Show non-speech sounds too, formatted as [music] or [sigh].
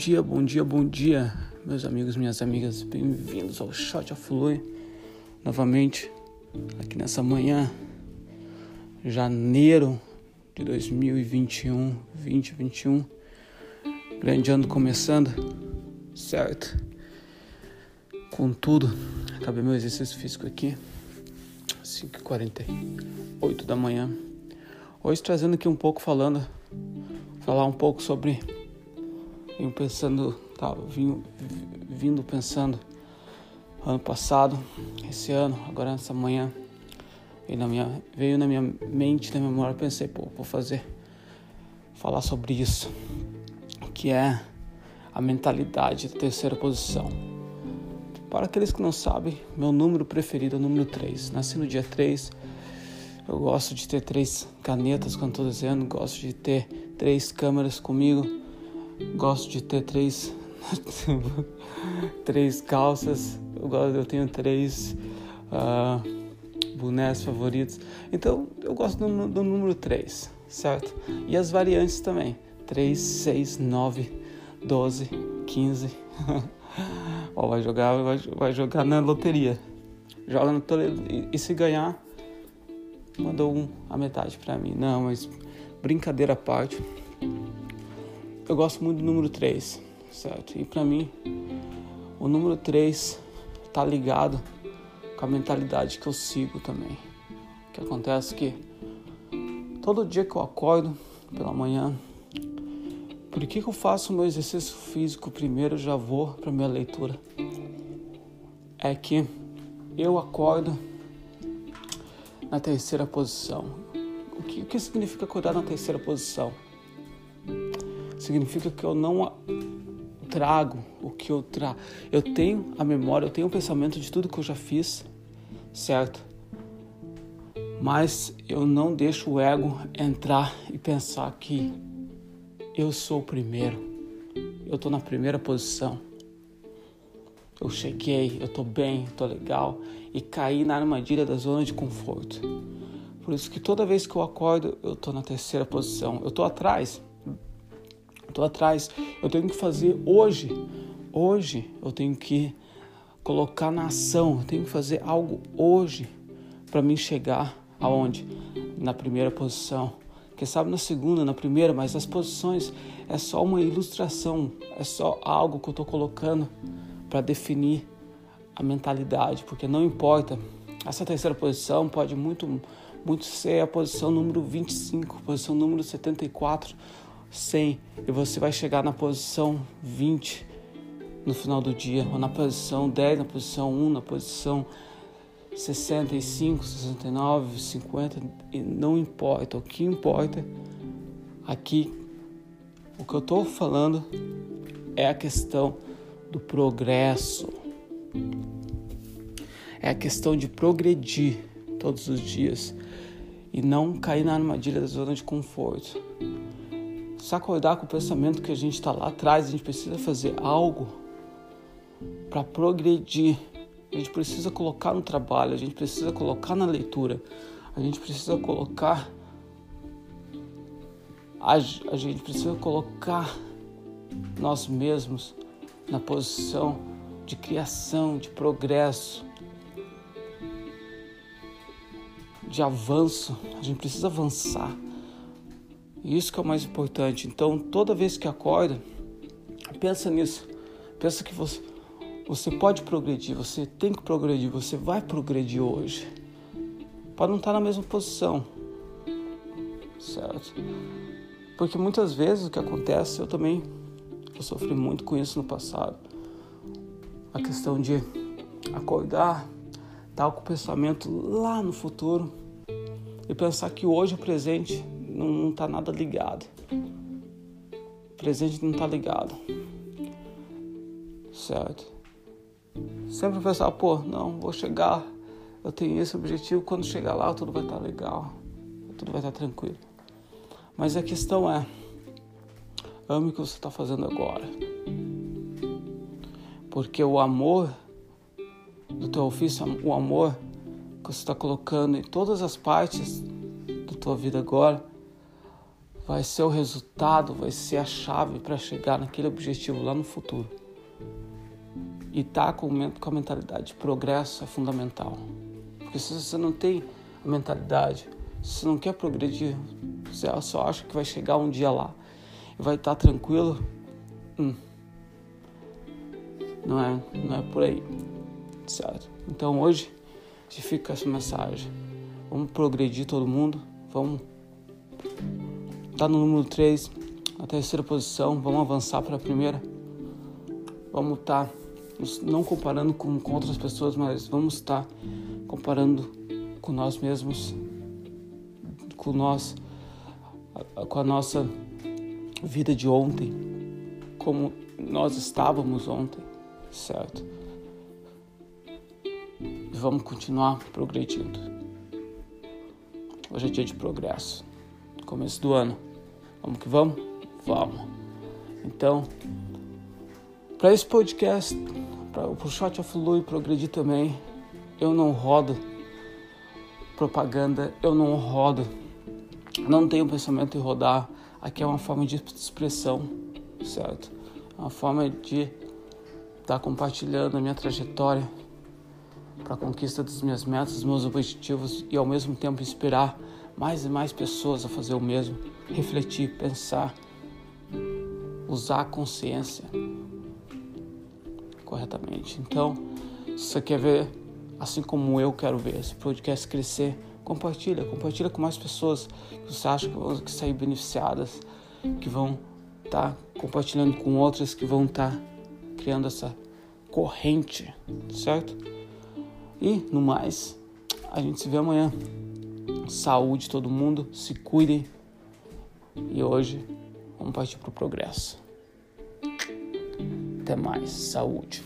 dia, bom dia, bom dia, meus amigos, minhas amigas, bem-vindos ao Shot of Flui, novamente aqui nessa manhã, janeiro de 2021, 2021, grande ano começando, certo? Com tudo, acabei meu exercício físico aqui, 5h48 da manhã, hoje trazendo aqui um pouco falando, falar um pouco sobre Vim pensando, tá, vim, vindo pensando ano passado, esse ano, agora nessa manhã, veio na minha, veio na minha mente, na minha memória, pensei, pô, vou fazer, falar sobre isso, que é a mentalidade da terceira posição. Para aqueles que não sabem, meu número preferido é o número 3. Nasci no dia 3. Eu gosto de ter três canetas, quando estou desenhando, gosto de ter três câmeras comigo gosto de ter três [laughs] três calças. Eu tenho três uh, bonés favoritos. Então eu gosto do, do número 3 certo? E as variantes também. 3 6 9 12 15 Ó, vai jogar vai, vai jogar na loteria. Joga no e, e se ganhar mandou um, a metade para mim. Não mas brincadeira à parte eu gosto muito do número 3, certo? E para mim, o número 3 tá ligado com a mentalidade que eu sigo também. O que acontece que todo dia que eu acordo pela manhã, por que, que eu faço o meu exercício físico primeiro já vou para minha leitura? É que eu acordo na terceira posição. O que, o que significa acordar na terceira posição? Significa que eu não trago o que eu trago. Eu tenho a memória, eu tenho o pensamento de tudo que eu já fiz, certo? Mas eu não deixo o ego entrar e pensar que eu sou o primeiro, eu estou na primeira posição. Eu cheguei, eu estou bem, estou legal e caí na armadilha da zona de conforto. Por isso que toda vez que eu acordo, eu estou na terceira posição. Eu estou atrás, estou atrás. Eu tenho que fazer hoje. Hoje eu tenho que colocar na ação. Eu tenho que fazer algo hoje para mim chegar aonde? Na primeira posição. Quem sabe na segunda, na primeira, mas as posições é só uma ilustração, é só algo que eu estou colocando para definir a mentalidade, porque não importa. Essa terceira posição pode muito, muito ser a posição número 25, posição número 74, 100 e você vai chegar na posição 20 no final do dia, ou na posição 10, na posição 1, na posição 65, 69, 50, e não importa. O que importa aqui, o que eu estou falando é a questão do progresso. É a questão de progredir todos os dias e não cair na armadilha da zona de conforto se acordar com o pensamento que a gente está lá atrás, a gente precisa fazer algo para progredir. A gente precisa colocar no trabalho, a gente precisa colocar na leitura, a gente precisa colocar. A, a gente precisa colocar nós mesmos na posição de criação, de progresso, de avanço. A gente precisa avançar. Isso que é o mais importante. Então, toda vez que acorda, pensa nisso. Pensa que você, você pode progredir, você tem que progredir, você vai progredir hoje. Pode não estar na mesma posição, certo? Porque muitas vezes o que acontece, eu também eu sofri muito com isso no passado. A questão de acordar, estar com o pensamento lá no futuro e pensar que hoje o presente não está nada ligado. O presente não está ligado. Certo? Sempre pensar, pô, não, vou chegar, eu tenho esse objetivo, quando chegar lá tudo vai estar tá legal, tudo vai estar tá tranquilo. Mas a questão é, ame o que você está fazendo agora. Porque o amor do teu ofício, o amor que você está colocando em todas as partes da tua vida agora, vai ser o resultado, vai ser a chave para chegar naquele objetivo lá no futuro. E tá com, com a mentalidade de progresso é fundamental. Porque se você não tem a mentalidade, se você não quer progredir, você só acha que vai chegar um dia lá e vai estar tá tranquilo, hum, não é, não é por aí, certo? Então hoje gente fica essa mensagem. Vamos progredir todo mundo, vamos estar tá no número 3, na terceira posição, vamos avançar para a primeira. Vamos estar tá, não comparando com, com outras pessoas, mas vamos estar tá comparando com nós mesmos, com nós, com a nossa vida de ontem, como nós estávamos ontem, certo? E vamos continuar progredindo. Hoje é dia de progresso. Começo do ano. Vamos que vamos? Vamos. Então, para esse podcast, para o Shot of Lui progredir também, eu não rodo propaganda, eu não rodo, não tenho pensamento em rodar. Aqui é uma forma de expressão, certo? É uma forma de estar tá compartilhando a minha trajetória para a conquista das minhas metas, dos meus objetivos e ao mesmo tempo inspirar mais e mais pessoas a fazer o mesmo, refletir, pensar, usar a consciência corretamente. Então, se você quer ver, assim como eu quero ver esse podcast crescer, compartilha, compartilha com mais pessoas que você acha que vão sair beneficiadas, que vão estar tá compartilhando com outras, que vão estar tá criando essa corrente, certo? E no mais, a gente se vê amanhã. Saúde todo mundo, se cuidem. E hoje vamos partir para o progresso. Até mais. Saúde.